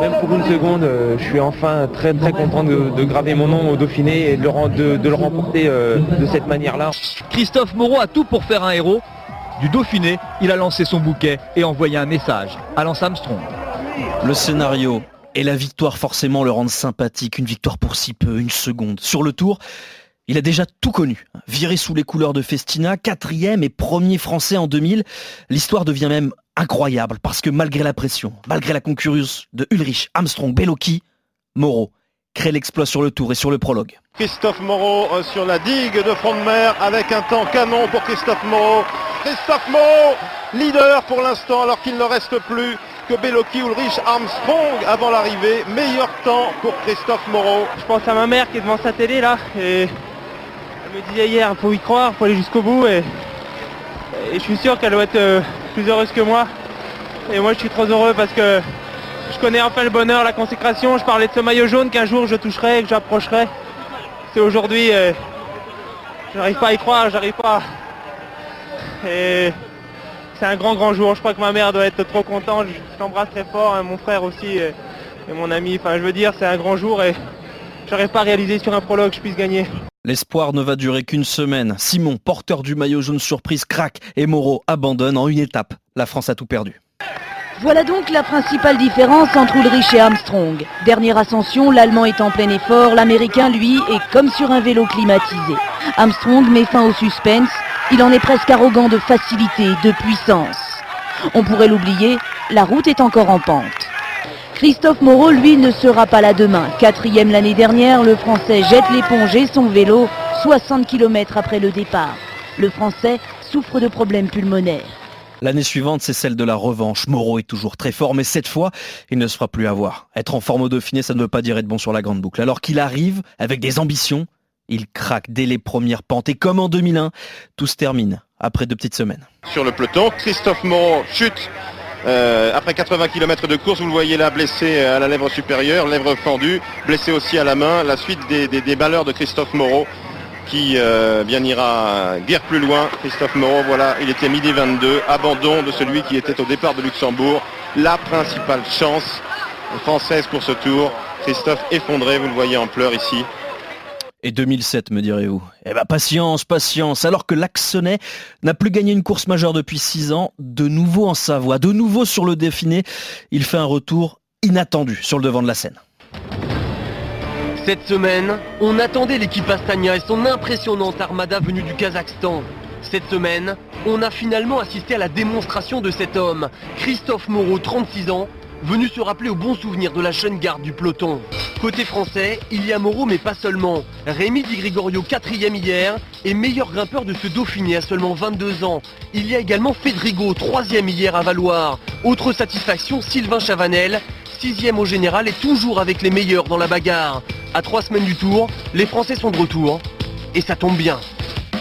Même pour une seconde, euh, je suis enfin très très content de, graver mon nom au Dauphiné et de le, remporter euh, de cette manière-là. Christophe Moreau a tout pour faire un héros. Du Dauphiné, il a lancé son bouquet et envoyé un message à Lance Armstrong. Le scénario et la victoire forcément le rendent sympathique. Une victoire pour si peu, une seconde. Sur le tour, il a déjà tout connu. Viré sous les couleurs de Festina, quatrième et premier français en 2000, l'histoire devient même incroyable parce que malgré la pression, malgré la concurrence de Ulrich, Armstrong, Bellocchi, Moreau crée l'exploit sur le tour et sur le prologue. Christophe Moreau euh, sur la digue de front de mer avec un temps canon pour Christophe Moreau. Christophe Moreau, leader pour l'instant alors qu'il ne reste plus que Bellocchi, Ulrich, Armstrong avant l'arrivée. Meilleur temps pour Christophe Moreau. Je pense à ma mère qui est devant sa télé là et me disait hier, il faut y croire, il faut aller jusqu'au bout. Et, je suis sûr qu'elle doit être euh, plus heureuse que moi. Et moi, je suis trop heureux parce que je connais enfin le bonheur, la consécration. Je parlais de ce maillot jaune qu'un jour je toucherai, que j'approcherai. C'est aujourd'hui. Je j'arrive pas à y croire, j'arrive pas. Et c'est un grand grand jour. Je crois que ma mère doit être trop contente. Je l'embrasse très fort, hein, mon frère aussi et, et, mon ami. Enfin, je veux dire, c'est un grand jour et j'arrive pas à réaliser sur un prologue que je puisse gagner. L'espoir ne va durer qu'une semaine. Simon, porteur du maillot jaune surprise, craque et Moreau abandonne en une étape. La France a tout perdu. Voilà donc la principale différence entre Ulrich et Armstrong. Dernière ascension, l'Allemand est en plein effort, l'Américain, lui, est comme sur un vélo climatisé. Armstrong met fin au suspense, il en est presque arrogant de facilité, de puissance. On pourrait l'oublier, la route est encore en pente. Christophe Moreau, lui, ne sera pas là demain. Quatrième l'année dernière, le Français jette l'éponge et son vélo 60 km après le départ. Le Français souffre de problèmes pulmonaires. L'année suivante, c'est celle de la revanche. Moreau est toujours très fort, mais cette fois, il ne se fera plus avoir. Être en forme au Dauphiné, ça ne veut pas dire être bon sur la grande boucle. Alors qu'il arrive avec des ambitions, il craque dès les premières pentes. Et comme en 2001, tout se termine après deux petites semaines. Sur le peloton, Christophe Moreau chute euh, après 80 km de course, vous le voyez là blessé à la lèvre supérieure, lèvre fendue, blessé aussi à la main. La suite des, des, de Christophe Moreau qui euh, ira guère plus loin. Christophe Moreau, voilà, il était midi 22, abandon de celui qui était au départ de Luxembourg. La principale chance française pour ce tour. Christophe effondré, vous le voyez en pleurs ici. Et 2007, me direz-vous Eh bien, patience, patience. Alors que l'Axonnet n'a plus gagné une course majeure depuis 6 ans, de nouveau en Savoie, de nouveau sur le Dauphiné, il fait un retour inattendu sur le devant de la scène. Cette semaine, on attendait l'équipe Astania et son impressionnante armada venue du Kazakhstan. Cette semaine, on a finalement assisté à la démonstration de cet homme, Christophe Moreau, 36 ans, venu se rappeler au bon souvenir de la jeune garde du peloton. Côté français, il y a Moreau mais pas seulement. Rémi Di Gregorio, quatrième hier, et meilleur grimpeur de ce Dauphiné à seulement 22 ans. Il y a également Fedrigo, troisième hier à Valoir. Autre satisfaction, Sylvain Chavanel, sixième au général et toujours avec les meilleurs dans la bagarre. À trois semaines du tour, les Français sont de retour. Et ça tombe bien.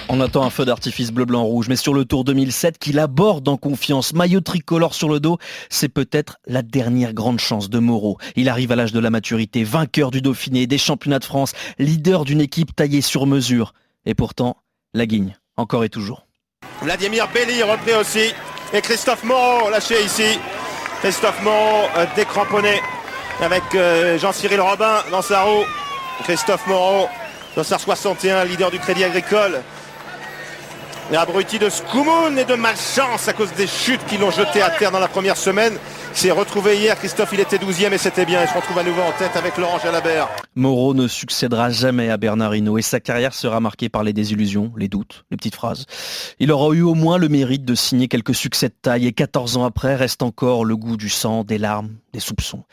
On attend un feu d'artifice bleu-blanc-rouge, mais sur le Tour 2007 qu'il aborde en confiance, maillot tricolore sur le dos, c'est peut-être la dernière grande chance de Moreau. Il arrive à l'âge de la maturité, vainqueur du Dauphiné, des championnats de France, leader d'une équipe taillée sur mesure. Et pourtant, la guigne, encore et toujours. Vladimir Belli repris aussi, et Christophe Moreau lâché ici. Christophe Moreau euh, décramponné avec euh, Jean-Cyril Robin dans sa roue. Christophe Moreau, sa 61, leader du Crédit Agricole. L'abruti de Skoumoun et de malchance à cause des chutes qui l'ont jeté à terre dans la première semaine. s'est retrouvé hier, Christophe il était 12e et c'était bien. Il se retrouve à nouveau en tête avec Laurent Jalabert. Moreau ne succédera jamais à Bernard Hinault et sa carrière sera marquée par les désillusions, les doutes, les petites phrases. Il aura eu au moins le mérite de signer quelques succès de taille et 14 ans après reste encore le goût du sang, des larmes, des soupçons.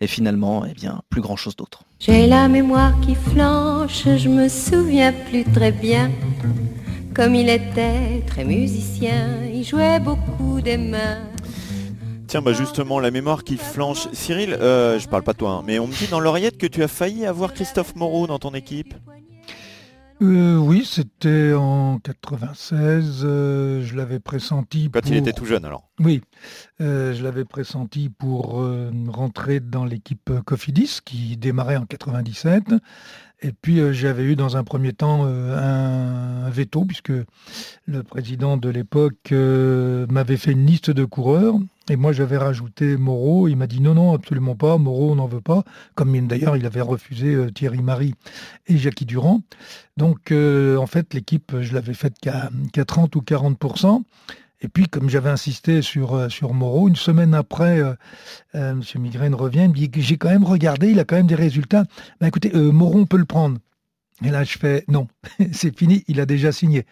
Et finalement, eh bien, plus grand chose d'autre. J'ai la mémoire qui flanche, je me souviens plus très bien. Comme il était très musicien, il jouait beaucoup des mains. Tiens, bah justement, la mémoire qui flanche. Cyril, euh, je parle pas de toi, hein, mais on me dit dans l'oreillette que tu as failli avoir Christophe Moreau dans ton équipe. Euh, oui, c'était en 96. Euh, je l'avais pressenti. Quand il était tout jeune, alors. Oui, je l'avais pressenti pour rentrer dans l'équipe Cofidis qui démarrait en 97. Et puis euh, j'avais eu dans un premier temps euh, un, veto, puisque le président de l'époque euh, m'avait fait une liste de coureurs, et moi j'avais rajouté Moreau, il m'a dit non, non, absolument pas, Moreau n'en veut pas, comme d'ailleurs il avait refusé Thierry Marie et Jackie Durand. Donc en fait l'équipe, je l'avais faite qu'à 30 ou 40%. Et puis, comme j'avais insisté sur, euh, sur Moreau, une semaine après, euh, euh, M. Migraine revient, il me dit j'ai quand même regardé, il a quand même des résultats. Ben, écoutez, Moreau, on peut le prendre. Et là, je fais non, *laughs* c'est fini, il a déjà signé.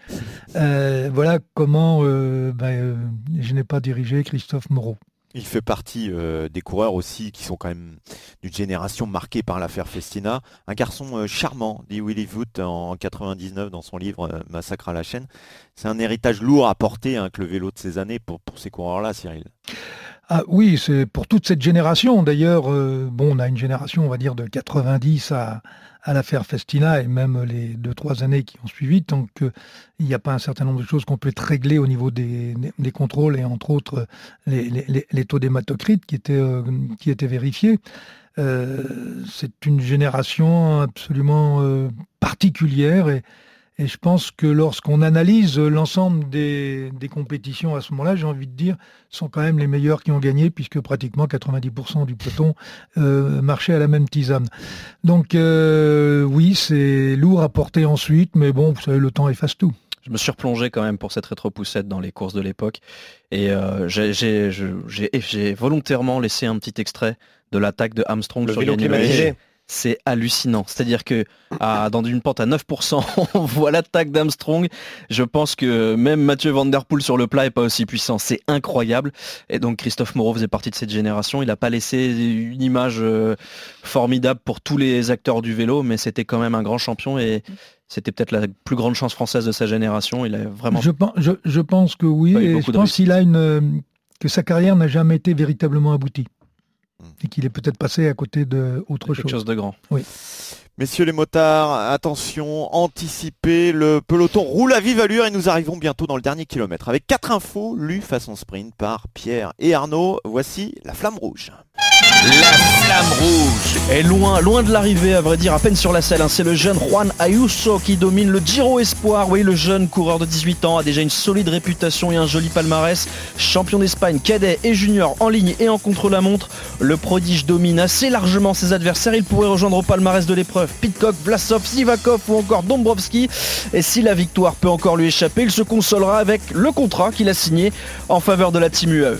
voilà comment ben, je n'ai pas dirigé Christophe Moreau. Il fait partie euh, des coureurs aussi qui sont quand même d'une génération marquée par l'affaire Festina. Un garçon euh, charmant, dit Willy Voot en 99 dans son livre euh, Massacre à la chaîne. C'est un héritage lourd à porter hein, que le vélo de ces années pour, ces coureurs-là, Cyril. Ah oui, c'est pour toute cette génération. D'ailleurs, bon, on a une génération, on va dire, de 90 à, à l'affaire Festina et même les deux, trois années qui ont suivi, tant qu'il n'y a pas un certain nombre de choses qu'on peut régler au niveau des, contrôles et entre autres les, taux d'hématocrite qui, étaient, euh, qui étaient vérifiés. Euh, c'est une génération absolument euh, particulière et, et je pense que lorsqu'on analyse l'ensemble des, compétitions à ce moment-là, j'ai envie de dire, sont quand même les meilleurs qui ont gagné, puisque pratiquement 90% du peloton euh, marchait à la même tisane. Donc euh, oui, c'est lourd à porter ensuite, mais bon, vous savez, le temps efface tout. Je me suis replongé quand même pour cette rétro-poussette dans les courses de l'époque. Et euh, j'ai volontairement laissé un petit extrait de l'attaque de Armstrong sur Yannick c'est hallucinant. C'est-à-dire que dans une pente à 9%, *laughs* on voit l'attaque d'Armstrong. Je pense que même Mathieu Van Der Poel sur le plat est pas aussi puissant. C'est incroyable. Et donc Christophe Moreau faisait partie de cette génération. Il n'a pas laissé une image euh, formidable pour tous les acteurs du vélo, mais c'était quand même un grand champion et c'était peut-être la plus grande chance française de sa génération. Il a vraiment. Je, pense, je, pense que oui. Et je pense qu'il a une que sa carrière n'a jamais été véritablement aboutie et qu'il est peut-être passé à côté d'autre chose. Quelque chose de grand. Oui. Messieurs les motards, attention, anticipez, le peloton roule à vive allure et nous arrivons bientôt dans le dernier kilomètre. Avec quatre infos lues façon sprint par Pierre et Arnaud, voici la flamme rouge. La flamme rouge est loin, loin de l'arrivée, à vrai dire, à peine sur la selle. Hein. C'est le jeune Juan Ayuso qui domine le Giro Espoir. Oui, le jeune coureur de 18 ans a déjà une solide réputation et un joli palmarès. Champion d'Espagne, cadet et junior en ligne et en contre-la-montre. Le prodige domine assez largement ses adversaires. Il pourrait rejoindre au palmarès de l'épreuve Pitcock, Vlasov, Sivakov ou encore Dombrovski. Et si la victoire peut encore lui échapper, il se consolera avec le contrat qu'il a signé en faveur de la Team UAE.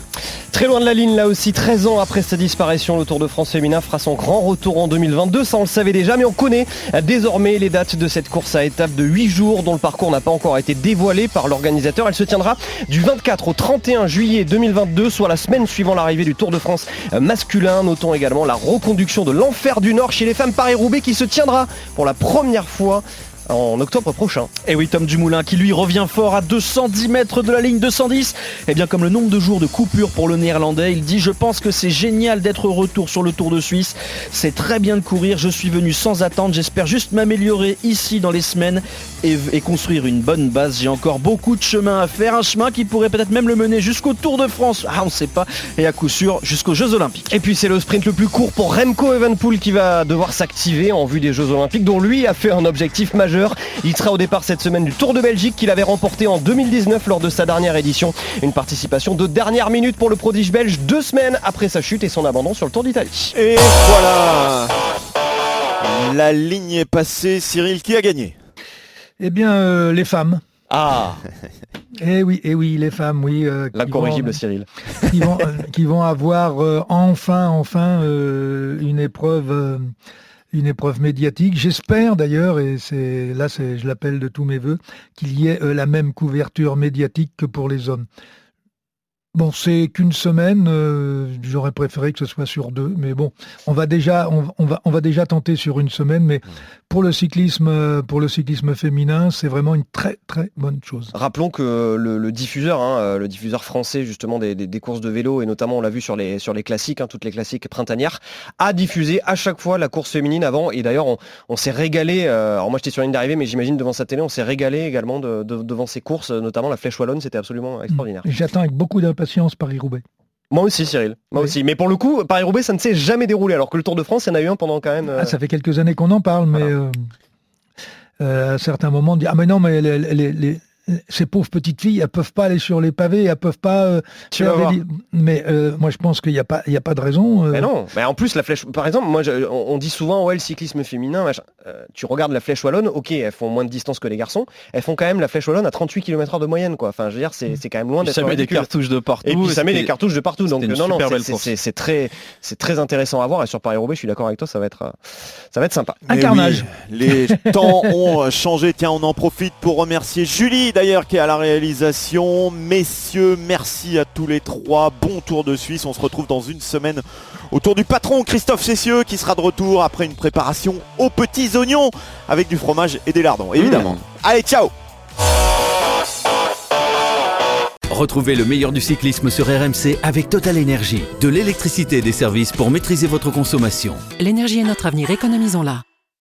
Très loin de la ligne là aussi, 13 ans après sa disparition, le Tour de France féminin fera son grand retour en 2022. Ça on le savait déjà, mais on connaît désormais les dates de cette course à étapes de 8 jours dont le parcours n'a pas encore été dévoilé par l'organisateur. Elle se tiendra du 24 au 31 juillet 2022, soit la semaine suivant l'arrivée du Tour de France masculin. Notons également la reconduction de l'enfer du Nord chez les femmes Paris-Roubaix qui se tiendra pour la première fois en octobre prochain. Et oui, Tom Dumoulin qui lui revient fort à 210 mètres de la ligne 210. Et eh bien comme le nombre de jours de coupure pour le néerlandais, il dit je pense que c'est génial d'être retour sur le Tour de Suisse. C'est très bien de courir, je suis venu sans attendre, j'espère juste m'améliorer ici dans les semaines et, et, construire une bonne base. J'ai encore beaucoup de chemin à faire, un chemin qui pourrait peut-être même le mener jusqu'au Tour de France. Ah on sait pas, et à coup sûr jusqu'aux Jeux Olympiques. Et puis c'est le sprint le plus court pour Remco Evenpool qui va devoir s'activer en vue des Jeux Olympiques dont lui a fait un objectif majeur il sera au départ cette semaine du Tour de Belgique qu'il avait remporté en 2019 lors de sa dernière édition. Une participation de dernière minute pour le prodige belge deux semaines après sa chute et son abandon sur le Tour d'Italie. Et voilà La ligne est passée. Cyril, qui a gagné? Eh bien, euh, les femmes. Ah *laughs* Eh oui, eh oui, les femmes, oui. Euh, L'incorrigible Cyril. *laughs* Qui vont, euh, qui vont avoir enfin, enfin une épreuve une épreuve médiatique. J'espère d'ailleurs, et c'est là je l'appelle de tous mes voeux, qu'il y ait euh, la même couverture médiatique que pour les hommes. Bon, c'est qu'une semaine. Euh, j'aurais préféré que ce soit sur deux, mais bon, on va déjà, on, va, on va déjà tenter sur une semaine. Mais pour le cyclisme, euh, pour le cyclisme féminin, c'est vraiment une très très bonne chose. Rappelons que le, diffuseur, hein, euh, le diffuseur français justement des, courses de vélo et notamment on l'a vu sur les sur les classiques, hein, toutes les classiques printanières, a diffusé à chaque fois la course féminine avant. Et d'ailleurs, on, s'est régalé. alors moi, j'étais sur la ligne d'arrivée, mais j'imagine devant sa télé, on s'est régalé également devant ces courses, notamment la Flèche wallonne. C'était absolument extraordinaire. J'attends avec beaucoup d'impatience Paris-Roubaix. Moi aussi, Cyril. Moi aussi. Mais pour le coup, Paris-Roubaix, ça ne s'est jamais déroulé. Alors que le Tour de France, il y en a eu un pendant quand même. Ah, ça fait quelques années qu'on en parle, mais euh, euh, à certains moments, on dit Ah, mais non, mais les, ces pauvres petites filles, elles peuvent pas aller sur les pavés, elles peuvent pas. Euh, tu vas Mais euh, moi, je pense qu'il n'y a pas, il y a pas de raison. Euh. Mais non. Mais en plus, la flèche. Par exemple, moi, on, dit souvent, ouais, le cyclisme féminin. tu regardes la flèche wallonne. Ok, elles font moins de distance que les garçons. Elles font quand même la flèche wallonne à 38 km/h de moyenne, quoi. Enfin, je veux dire, c'est, quand même loin d'être. Ça met des cartouches de partout. Et puis ça met des cartouches de partout. Donc non, non, c'est, très, c'est très intéressant à voir. Et sur Paris Roubaix, je suis d'accord avec toi, ça va être, ça va être sympa. Un carnage. les temps ont changé. Tiens, on en profite pour remercier Julie, d'ailleurs, qui est à la réalisation. Messieurs, merci à tous les trois. Bon tour de Suisse. On se retrouve dans une semaine autour du patron Christophe Cessieux qui sera de retour après une préparation aux petits oignons avec du fromage et des lardons, évidemment. Mmh. Allez, ciao Retrouvez le meilleur du cyclisme sur RMC avec Total Énergie. De l'électricité et des services pour maîtriser votre consommation. L'énergie est notre avenir, économisons-la.